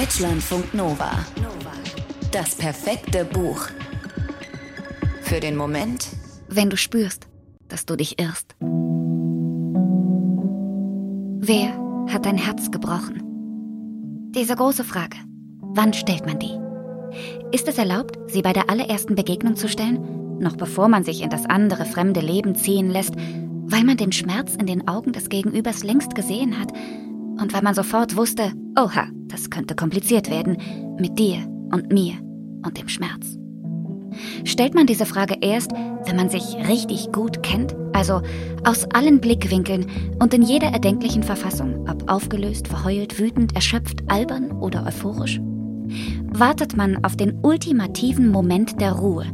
Deutschlandfunk Nova. Das perfekte Buch. Für den Moment, wenn du spürst, dass du dich irrst. Wer hat dein Herz gebrochen? Diese große Frage. Wann stellt man die? Ist es erlaubt, sie bei der allerersten Begegnung zu stellen, noch bevor man sich in das andere fremde Leben ziehen lässt, weil man den Schmerz in den Augen des Gegenübers längst gesehen hat und weil man sofort wusste, oha, das könnte kompliziert werden mit dir und mir und dem Schmerz. Stellt man diese Frage erst, wenn man sich richtig gut kennt, also aus allen Blickwinkeln und in jeder erdenklichen Verfassung, ob aufgelöst, verheult, wütend, erschöpft, albern oder euphorisch? Wartet man auf den ultimativen Moment der Ruhe?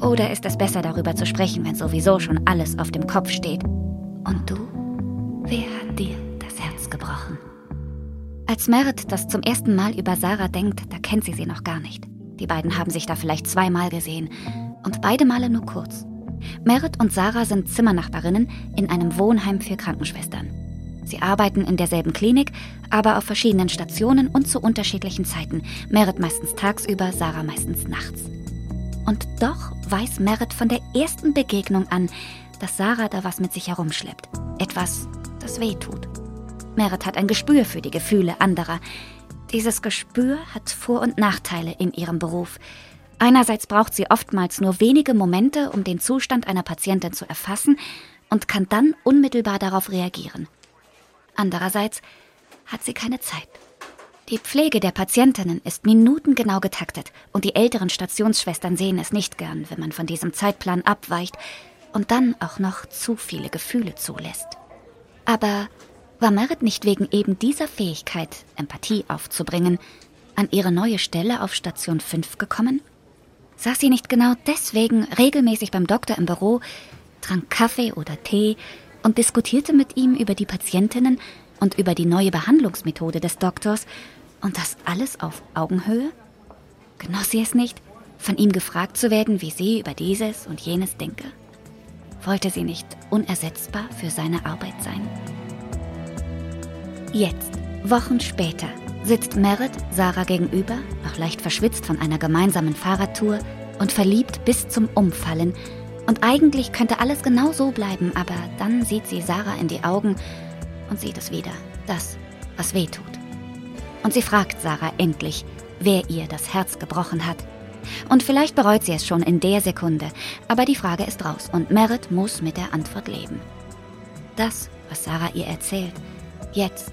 Oder ist es besser darüber zu sprechen, wenn sowieso schon alles auf dem Kopf steht? Und du? Wer hat dir das Herz gebrochen? Als Merit das zum ersten Mal über Sarah denkt, da kennt sie sie noch gar nicht. Die beiden haben sich da vielleicht zweimal gesehen und beide Male nur kurz. Merit und Sarah sind Zimmernachbarinnen in einem Wohnheim für Krankenschwestern. Sie arbeiten in derselben Klinik, aber auf verschiedenen Stationen und zu unterschiedlichen Zeiten. Merit meistens tagsüber, Sarah meistens nachts. Und doch weiß Merit von der ersten Begegnung an, dass Sarah da was mit sich herumschleppt. Etwas, das weh tut. Merit hat ein Gespür für die Gefühle anderer. Dieses Gespür hat Vor- und Nachteile in ihrem Beruf. Einerseits braucht sie oftmals nur wenige Momente, um den Zustand einer Patientin zu erfassen und kann dann unmittelbar darauf reagieren. Andererseits hat sie keine Zeit. Die Pflege der Patientinnen ist minutengenau getaktet und die älteren Stationsschwestern sehen es nicht gern, wenn man von diesem Zeitplan abweicht und dann auch noch zu viele Gefühle zulässt. Aber war Merit nicht wegen eben dieser Fähigkeit, Empathie aufzubringen, an ihre neue Stelle auf Station 5 gekommen? Saß sie nicht genau deswegen regelmäßig beim Doktor im Büro, trank Kaffee oder Tee und diskutierte mit ihm über die Patientinnen und über die neue Behandlungsmethode des Doktors und das alles auf Augenhöhe? Genoss sie es nicht, von ihm gefragt zu werden, wie sie über dieses und jenes denke? Wollte sie nicht unersetzbar für seine Arbeit sein? Jetzt, Wochen später, sitzt Merit Sarah gegenüber, noch leicht verschwitzt von einer gemeinsamen Fahrradtour und verliebt bis zum Umfallen. Und eigentlich könnte alles genau so bleiben, aber dann sieht sie Sarah in die Augen und sieht es wieder. Das, was weh tut. Und sie fragt Sarah endlich, wer ihr das Herz gebrochen hat. Und vielleicht bereut sie es schon in der Sekunde, aber die Frage ist raus und Merit muss mit der Antwort leben. Das, was Sarah ihr erzählt, jetzt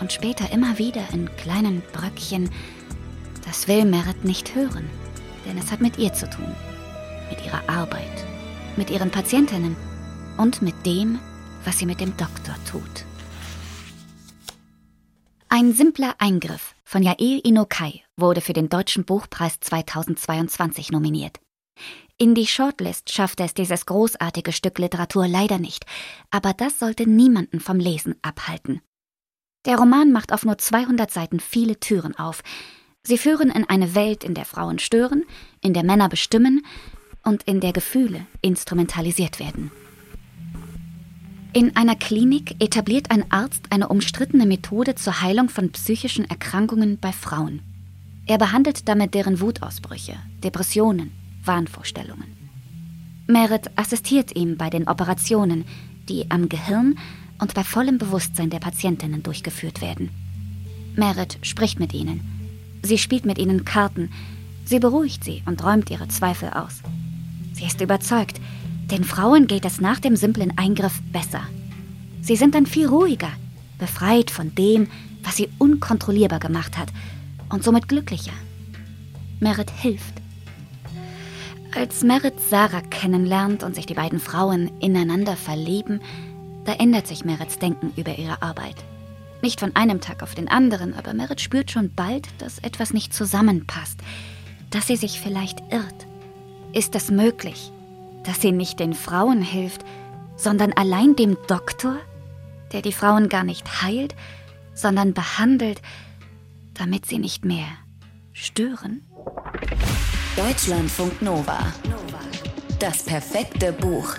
und später immer wieder in kleinen Bröckchen, das will Merit nicht hören, denn es hat mit ihr zu tun, mit ihrer Arbeit, mit ihren Patientinnen und mit dem, was sie mit dem Doktor tut. Ein simpler Eingriff von Yael Inokai wurde für den Deutschen Buchpreis 2022 nominiert. In die Shortlist schaffte es dieses großartige Stück Literatur leider nicht, aber das sollte niemanden vom Lesen abhalten. Der Roman macht auf nur 200 Seiten viele Türen auf. Sie führen in eine Welt, in der Frauen stören, in der Männer bestimmen und in der Gefühle instrumentalisiert werden. In einer Klinik etabliert ein Arzt eine umstrittene Methode zur Heilung von psychischen Erkrankungen bei Frauen. Er behandelt damit deren Wutausbrüche, Depressionen, Wahnvorstellungen. Merit assistiert ihm bei den Operationen, die am Gehirn und bei vollem Bewusstsein der Patientinnen durchgeführt werden. Merit spricht mit ihnen. Sie spielt mit ihnen Karten. Sie beruhigt sie und räumt ihre Zweifel aus. Sie ist überzeugt, den Frauen geht es nach dem simplen Eingriff besser. Sie sind dann viel ruhiger, befreit von dem, was sie unkontrollierbar gemacht hat und somit glücklicher. Merit hilft. Als Merit Sarah kennenlernt und sich die beiden Frauen ineinander verlieben, da ändert sich Merits Denken über ihre Arbeit. Nicht von einem Tag auf den anderen, aber Merit spürt schon bald, dass etwas nicht zusammenpasst, dass sie sich vielleicht irrt. Ist es möglich, dass sie nicht den Frauen hilft, sondern allein dem Doktor, der die Frauen gar nicht heilt, sondern behandelt, damit sie nicht mehr stören? Deutschlandfunk Nova. Das perfekte Buch.